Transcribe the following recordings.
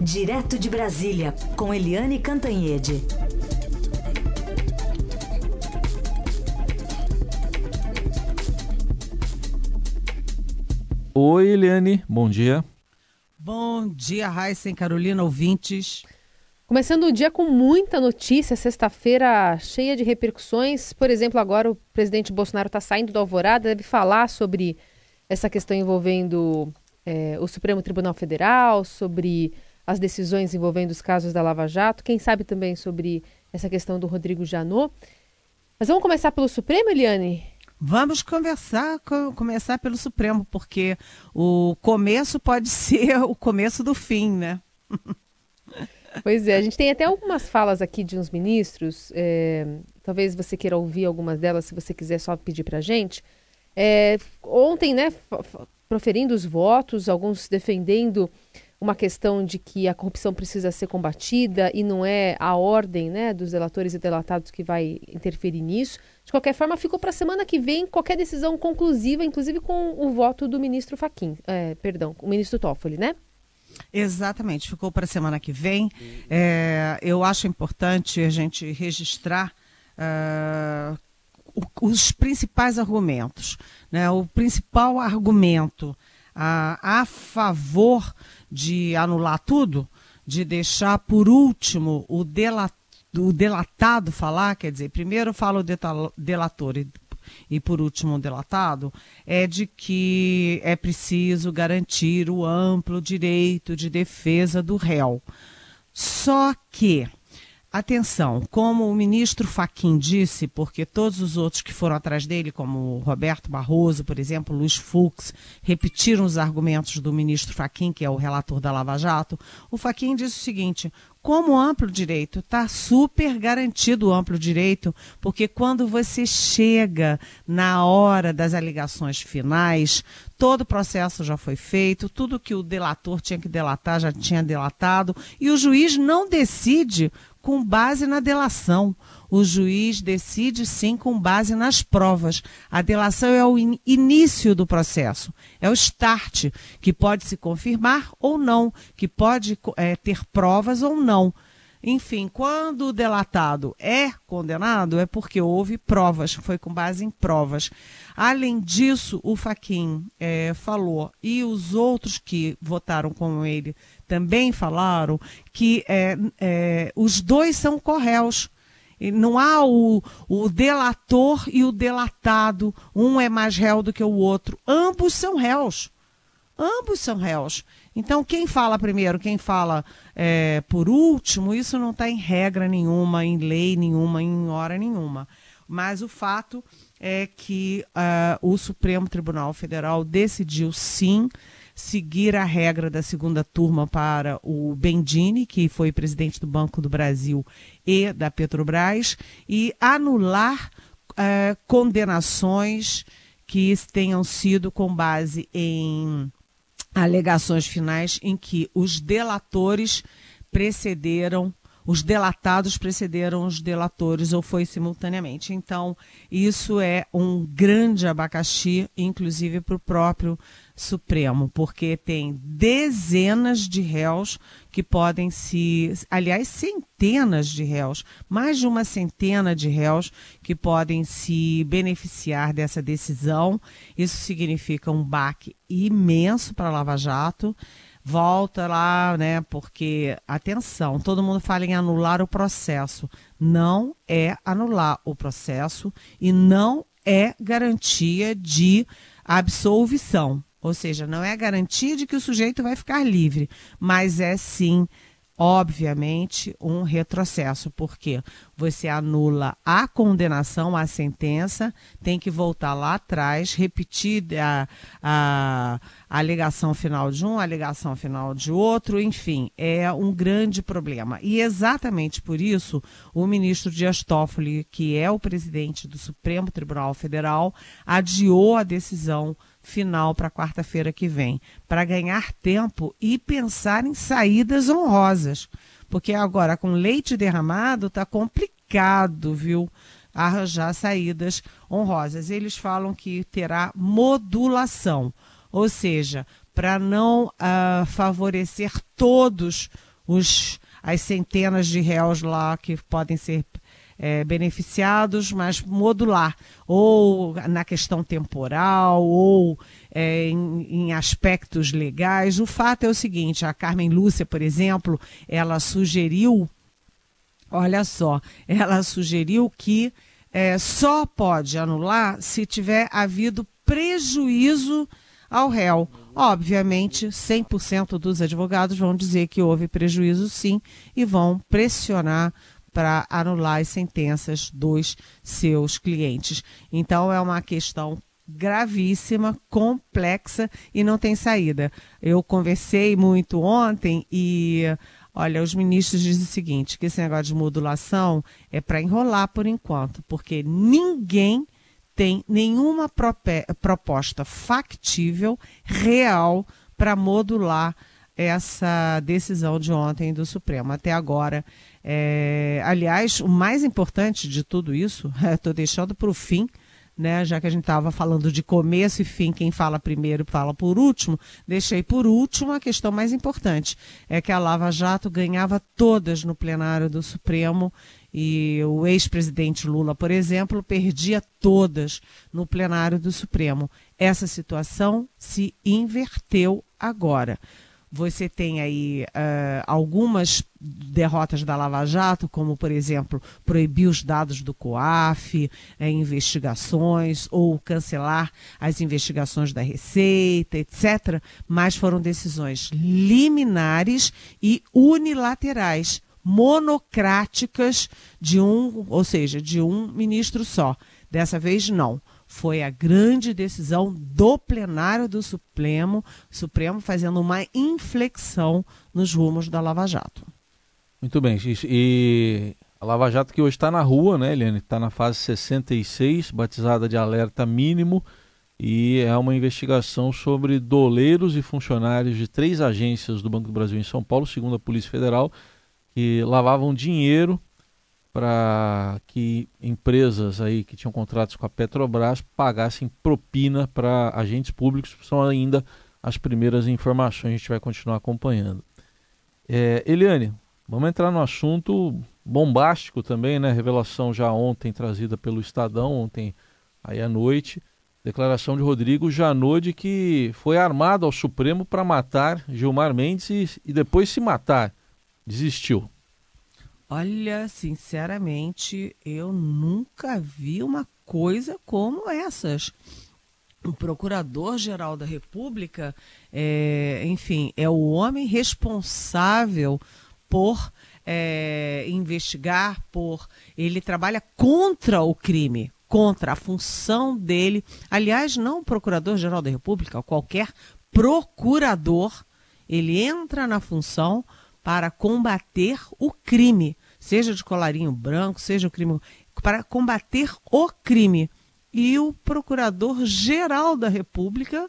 Direto de Brasília, com Eliane Cantanhede. Oi, Eliane, bom dia. Bom dia, Raíssa e Carolina, ouvintes. Começando o dia com muita notícia, sexta-feira cheia de repercussões. Por exemplo, agora o presidente Bolsonaro está saindo do Alvorada, deve falar sobre essa questão envolvendo é, o Supremo Tribunal Federal, sobre as decisões envolvendo os casos da Lava Jato, quem sabe também sobre essa questão do Rodrigo Janot. Mas vamos começar pelo Supremo, Eliane? Vamos conversar, começar pelo Supremo, porque o começo pode ser o começo do fim, né? Pois é, a gente tem até algumas falas aqui de uns ministros, é, talvez você queira ouvir algumas delas, se você quiser só pedir para a gente. É, ontem, né, proferindo os votos, alguns defendendo uma questão de que a corrupção precisa ser combatida e não é a ordem né, dos delatores e delatados que vai interferir nisso. De qualquer forma, ficou para a semana que vem qualquer decisão conclusiva, inclusive com o voto do ministro Faquim, é, perdão, o ministro Toffoli, né? Exatamente, ficou para a semana que vem. É, eu acho importante a gente registrar uh, os principais argumentos. Né? O principal argumento uh, a favor de anular tudo, de deixar por último o, delat, o delatado falar, quer dizer, primeiro fala o delator e, e por último o delatado, é de que é preciso garantir o amplo direito de defesa do réu. Só que Atenção, como o ministro Faquim disse, porque todos os outros que foram atrás dele, como Roberto Barroso, por exemplo, Luiz Fux, repetiram os argumentos do ministro Faquim, que é o relator da Lava Jato, o Faquim disse o seguinte: como amplo direito, está super garantido o amplo direito, porque quando você chega na hora das alegações finais, todo o processo já foi feito, tudo que o delator tinha que delatar já tinha delatado, e o juiz não decide com base na delação. O juiz decide sim com base nas provas. A delação é o in início do processo, é o start, que pode se confirmar ou não, que pode é, ter provas ou não. Enfim, quando o delatado é condenado, é porque houve provas, foi com base em provas. Além disso, o Faquin é, falou, e os outros que votaram com ele também falaram, que é, é, os dois são corréus. Não há o, o delator e o delatado, um é mais réu do que o outro. Ambos são réus. Ambos são réus. Então, quem fala primeiro, quem fala é, por último, isso não está em regra nenhuma, em lei nenhuma, em hora nenhuma. Mas o fato é que uh, o Supremo Tribunal Federal decidiu sim seguir a regra da segunda turma para o Bendini, que foi presidente do Banco do Brasil e da Petrobras, e anular uh, condenações que tenham sido com base em alegações finais em que os delatores precederam os delatados precederam os delatores ou foi simultaneamente. Então, isso é um grande abacaxi, inclusive para o próprio Supremo, porque tem dezenas de réus que podem se. Aliás, centenas de réus, mais de uma centena de réus que podem se beneficiar dessa decisão. Isso significa um baque imenso para a Lava Jato volta lá, né? Porque, atenção, todo mundo fala em anular o processo. Não é anular o processo e não é garantia de absolvição. Ou seja, não é garantia de que o sujeito vai ficar livre, mas é sim obviamente, um retrocesso, porque você anula a condenação, a sentença, tem que voltar lá atrás, repetir a, a, a alegação final de um, a alegação final de outro, enfim, é um grande problema. E exatamente por isso, o ministro Dias Toffoli, que é o presidente do Supremo Tribunal Federal, adiou a decisão final para quarta-feira que vem, para ganhar tempo e pensar em saídas honrosas. Porque agora, com leite derramado, está complicado, viu? Arranjar saídas honrosas. Eles falam que terá modulação, ou seja, para não uh, favorecer todos os as centenas de réus lá que podem ser é, beneficiados, mas modular, ou na questão temporal, ou é, em, em, aspectos legais. O fato é o seguinte: a Carmen Lúcia, por exemplo, ela sugeriu, olha só, ela sugeriu que é, só pode anular se tiver havido prejuízo ao réu. Obviamente, 100% dos advogados vão dizer que houve prejuízo sim e vão pressionar para anular as sentenças dos seus clientes. Então, é uma questão gravíssima, complexa e não tem saída. Eu conversei muito ontem e, olha, os ministros dizem o seguinte: que esse negócio de modulação é para enrolar por enquanto, porque ninguém tem nenhuma proposta factível, real, para modular essa decisão de ontem do Supremo. Até agora, é... aliás, o mais importante de tudo isso, estou deixando para o fim, né, já que a gente estava falando de começo e fim, quem fala primeiro fala por último, deixei por último a questão mais importante, é que a Lava Jato ganhava todas no plenário do Supremo e o ex-presidente Lula, por exemplo, perdia todas no plenário do Supremo. Essa situação se inverteu agora. Você tem aí uh, algumas derrotas da Lava Jato, como, por exemplo, proibir os dados do COAF, eh, investigações, ou cancelar as investigações da Receita, etc. Mas foram decisões liminares e unilaterais monocráticas de um, ou seja, de um ministro só. Dessa vez não. Foi a grande decisão do plenário do Supremo, Supremo fazendo uma inflexão nos rumos da Lava Jato. Muito bem. E a Lava Jato que hoje está na rua, né, Eliane? Está na fase 66, batizada de alerta mínimo, e é uma investigação sobre doleiros e funcionários de três agências do Banco do Brasil em São Paulo, segundo a Polícia Federal, que lavavam dinheiro para que empresas aí que tinham contratos com a Petrobras pagassem propina para agentes públicos. São ainda as primeiras informações, a gente vai continuar acompanhando. É, Eliane, vamos entrar no assunto bombástico também, né? Revelação já ontem trazida pelo Estadão, ontem aí à noite. Declaração de Rodrigo Janot que foi armado ao Supremo para matar Gilmar Mendes e, e depois se matar desistiu? Olha, sinceramente, eu nunca vi uma coisa como essas. O Procurador-Geral da República, é, enfim, é o homem responsável por é, investigar, por ele trabalha contra o crime, contra a função dele. Aliás, não o Procurador-Geral da República, qualquer procurador, ele entra na função para combater o crime, seja de colarinho branco, seja o crime, para combater o crime. E o Procurador-Geral da República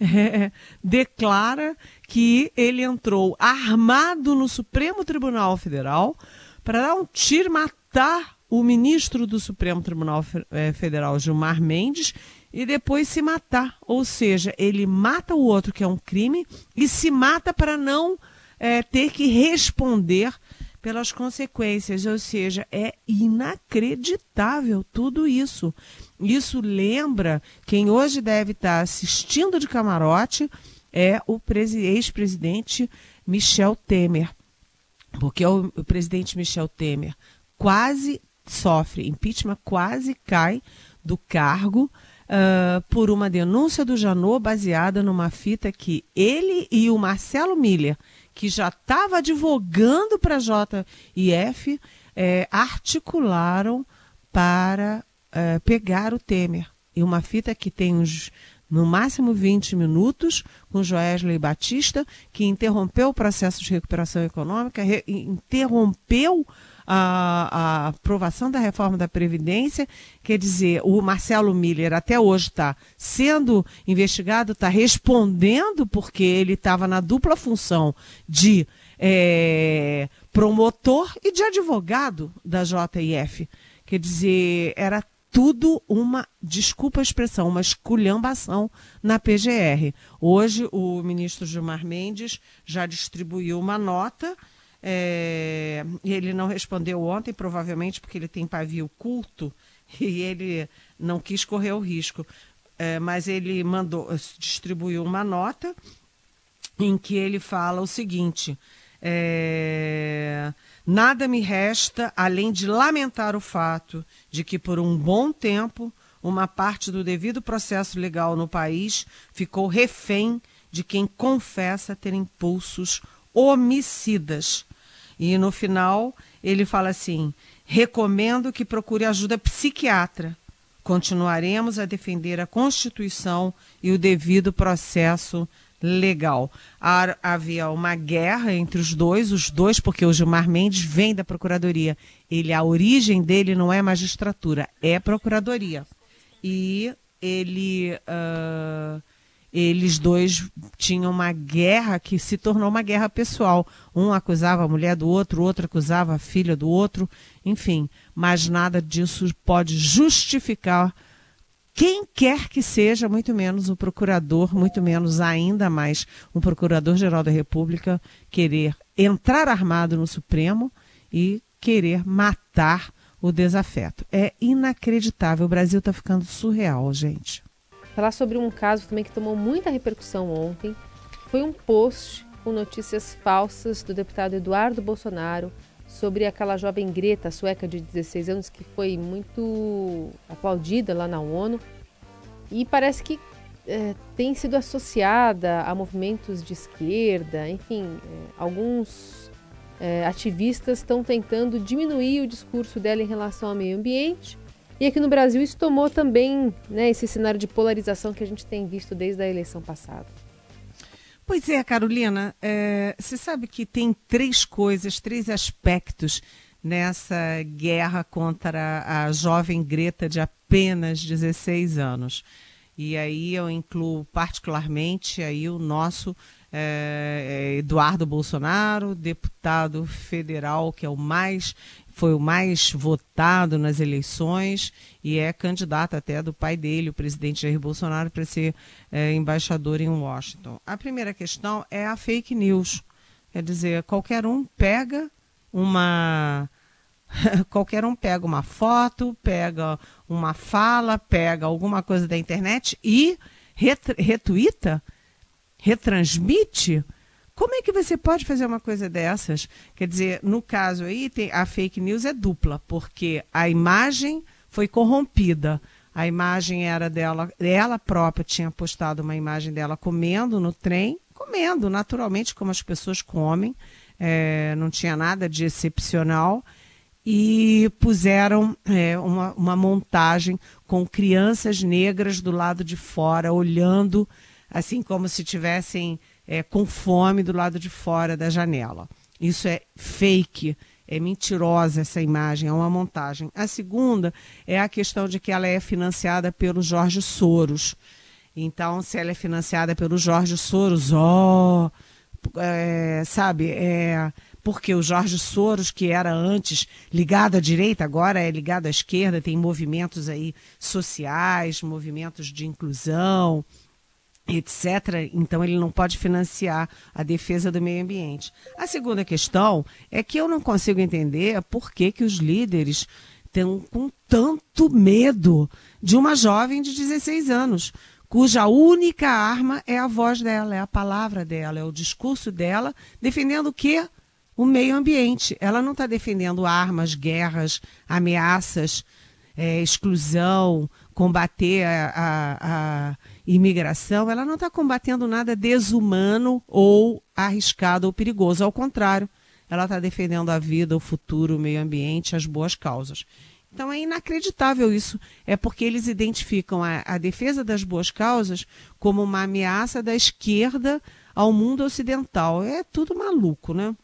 é, declara que ele entrou armado no Supremo Tribunal Federal para dar um tiro, matar o ministro do Supremo Tribunal é, Federal, Gilmar Mendes, e depois se matar. Ou seja, ele mata o outro, que é um crime, e se mata para não é, ter que responder pelas consequências, ou seja, é inacreditável tudo isso. Isso lembra quem hoje deve estar assistindo de camarote é o ex-presidente Michel Temer, porque o, o presidente Michel Temer quase sofre impeachment, quase cai do cargo uh, por uma denúncia do Janot baseada numa fita que ele e o Marcelo Miller que já estava advogando para a JIF, é, articularam para é, pegar o Temer. E uma fita que tem uns, no máximo 20 minutos, com Joesley Batista, que interrompeu o processo de recuperação econômica, re, interrompeu a, a, aprovação da reforma da Previdência. Quer dizer, o Marcelo Miller até hoje está sendo investigado, está respondendo, porque ele estava na dupla função de é, promotor e de advogado da JIF. Quer dizer, era tudo uma, desculpa a expressão, uma esculhambação na PGR. Hoje, o ministro Gilmar Mendes já distribuiu uma nota. É, ele não respondeu ontem, provavelmente porque ele tem pavio culto e ele não quis correr o risco. É, mas ele mandou, distribuiu uma nota em que ele fala o seguinte: é, Nada me resta além de lamentar o fato de que, por um bom tempo, uma parte do devido processo legal no país ficou refém de quem confessa ter impulsos homicidas. E no final, ele fala assim: recomendo que procure ajuda psiquiatra. Continuaremos a defender a Constituição e o devido processo legal. Havia uma guerra entre os dois, os dois, porque o Gilmar Mendes vem da Procuradoria. Ele, a origem dele não é magistratura, é Procuradoria. E ele, uh, eles dois tinham uma guerra que se tornou uma guerra pessoal. Um acusava a mulher do outro, o outro acusava a filha do outro, enfim. Mas nada disso pode justificar quem quer que seja, muito menos o procurador, muito menos ainda mais um procurador-geral da República, querer entrar armado no Supremo e querer matar o desafeto. É inacreditável. O Brasil está ficando surreal, gente. Falar sobre um caso também que tomou muita repercussão ontem foi um post com notícias falsas do deputado Eduardo Bolsonaro sobre aquela jovem Greta, sueca de 16 anos, que foi muito aplaudida lá na ONU. E parece que é, tem sido associada a movimentos de esquerda, enfim, é, alguns é, ativistas estão tentando diminuir o discurso dela em relação ao meio ambiente. E aqui no Brasil isso tomou também né, esse cenário de polarização que a gente tem visto desde a eleição passada. Pois é, Carolina, é, você sabe que tem três coisas, três aspectos nessa guerra contra a jovem Greta de apenas 16 anos. E aí eu incluo particularmente aí o nosso é, Eduardo Bolsonaro, deputado federal que é o mais foi o mais votado nas eleições e é candidato até do pai dele, o presidente Jair Bolsonaro, para ser é, embaixador em Washington. A primeira questão é a fake news. Quer dizer, qualquer um pega uma. qualquer um pega uma foto, pega uma fala, pega alguma coisa da internet e retuita, retransmite como é que você pode fazer uma coisa dessas? Quer dizer, no caso aí, tem, a fake news é dupla, porque a imagem foi corrompida. A imagem era dela, ela própria tinha postado uma imagem dela comendo no trem, comendo naturalmente como as pessoas comem, é, não tinha nada de excepcional e puseram é, uma, uma, montagem com crianças negras do lado de fora, olhando assim como se tivessem é, com fome do lado de fora da janela. Isso é fake, é mentirosa essa imagem, é uma montagem. A segunda é a questão de que ela é financiada pelo Jorge Soros. Então, se ela é financiada pelo Jorge Soros, ó, oh, é, sabe, é, porque o Jorge Soros, que era antes ligado à direita, agora é ligado à esquerda, tem movimentos aí sociais, movimentos de inclusão, etc. Então ele não pode financiar a defesa do meio ambiente. A segunda questão é que eu não consigo entender por que, que os líderes estão com tanto medo de uma jovem de 16 anos, cuja única arma é a voz dela, é a palavra dela, é o discurso dela, defendendo o quê? O meio ambiente. Ela não está defendendo armas, guerras, ameaças, é, exclusão, combater a, a, a imigração, ela não está combatendo nada desumano ou arriscado ou perigoso. Ao contrário, ela está defendendo a vida, o futuro, o meio ambiente, as boas causas. Então é inacreditável isso. É porque eles identificam a, a, defesa das boas causas como uma ameaça da esquerda ao mundo ocidental. É tudo maluco, né?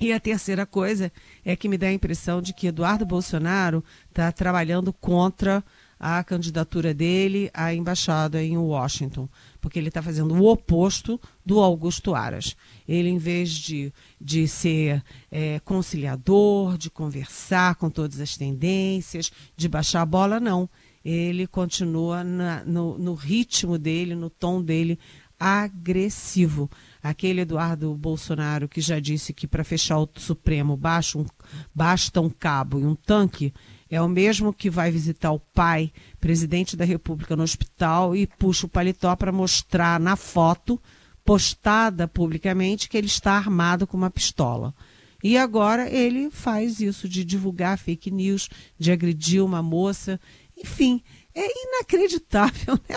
E a terceira coisa é que me dá a impressão de que Eduardo Bolsonaro está trabalhando contra a candidatura dele à embaixada em Washington, porque ele está fazendo o oposto do Augusto Aras. Ele, em vez de, de ser é, conciliador, de conversar com todas as tendências, de baixar a bola, não. Ele continua na, no, no ritmo dele, no tom dele agressivo. Aquele Eduardo Bolsonaro que já disse que para fechar o Supremo um, basta um cabo e um tanque, é o mesmo que vai visitar o pai, presidente da República, no hospital e puxa o paletó para mostrar na foto, postada publicamente, que ele está armado com uma pistola. E agora ele faz isso de divulgar fake news, de agredir uma moça, enfim, é inacreditável, né?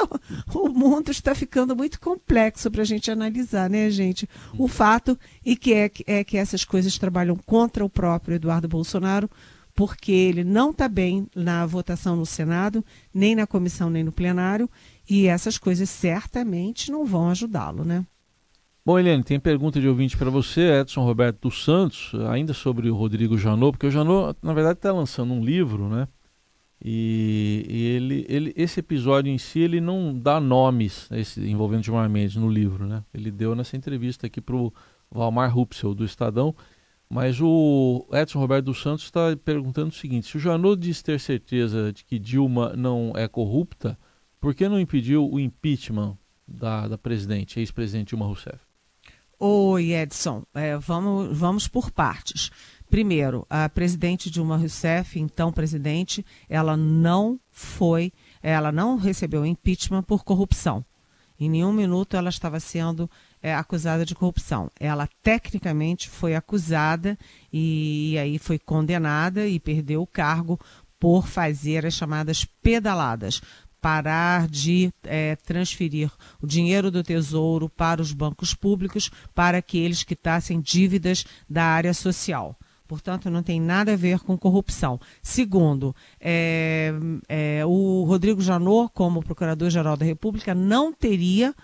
O, mundo está ficando muito complexo para a gente analisar, né, gente? O fato e que é, é que essas coisas trabalham contra o próprio Eduardo Bolsonaro, porque ele não está bem na votação no Senado, nem na comissão, nem no plenário, e essas coisas certamente não vão ajudá-lo, né? Bom, Eliane, tem pergunta de ouvinte para você, Edson Roberto dos Santos, ainda sobre o Rodrigo Janot, porque o Janot, na verdade, está lançando um livro, né? E, e, ele, ele, esse episódio em si, ele não dá nomes esse, envolvendo Gilmar Mendes no livro, né? Ele deu nessa entrevista aqui para o Valmar Rupsel, do Estadão, mas o Edson Roberto dos Santos está perguntando o seguinte: se o Janot diz ter certeza de que Dilma não é corrupta, por que não impediu o impeachment da, da presidente, ex-presidente Dilma Rousseff? Oi, Edson. É, vamos, vamos por partes. Primeiro, a presidente Dilma Rousseff, então presidente, ela não foi, ela não recebeu impeachment por corrupção. Em nenhum minuto ela estava sendo é, acusada de corrupção. Ela tecnicamente foi acusada e, e aí foi condenada e perdeu o cargo por fazer as chamadas pedaladas, parar de é, transferir o dinheiro do tesouro para os bancos públicos para que quitassem dívidas da área social. Portanto, não tem nada a ver com corrupção. Segundo, é, é, o Rodrigo Janot, como Procurador-Geral da República, não teria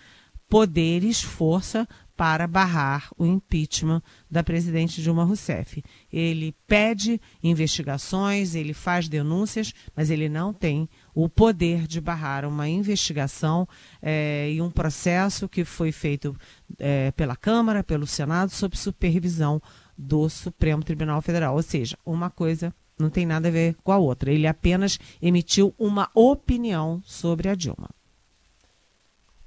poderes, força para barrar o impeachment da presidente Dilma Rousseff. Ele pede investigações, ele faz denúncias, mas ele não tem o poder de barrar uma investigação é, e um processo que foi feito é, pela Câmara, pelo Senado, sob supervisão do Supremo Tribunal Federal. Ou seja, uma coisa não tem nada a ver com a outra. Ele apenas emitiu uma opinião sobre a Dilma.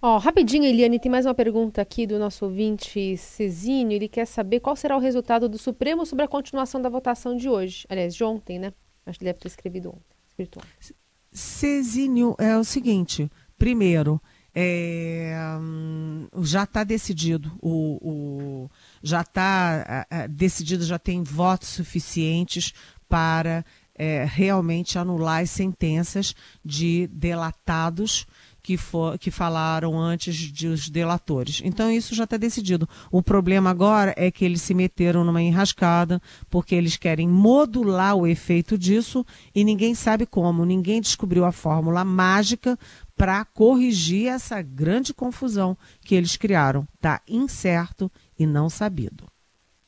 Ó, oh, rapidinho, Eliane, tem mais uma pergunta aqui do nosso ouvinte Cezinho. Ele quer saber qual será o resultado do Supremo sobre a continuação da votação de hoje. Aliás, de ontem, né? Acho que deve ter escrevido ontem. Escrito ontem. Cezinho, é o seguinte: primeiro, é, hum, já está decidido, o, o já está decidido, já tem votos suficientes para é, realmente anular as sentenças de delatados que, for, que falaram antes dos delatores. Então isso já está decidido. O problema agora é que eles se meteram numa enrascada, porque eles querem modular o efeito disso e ninguém sabe como, ninguém descobriu a fórmula mágica para corrigir essa grande confusão que eles criaram. Está incerto e não sabido.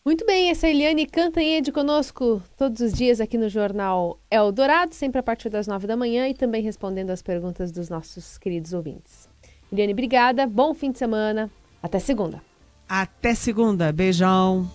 Muito bem, essa é a Eliane Cantanhede conosco todos os dias aqui no Jornal Eldorado, sempre a partir das nove da manhã e também respondendo as perguntas dos nossos queridos ouvintes. Eliane, obrigada, bom fim de semana, até segunda. Até segunda, beijão.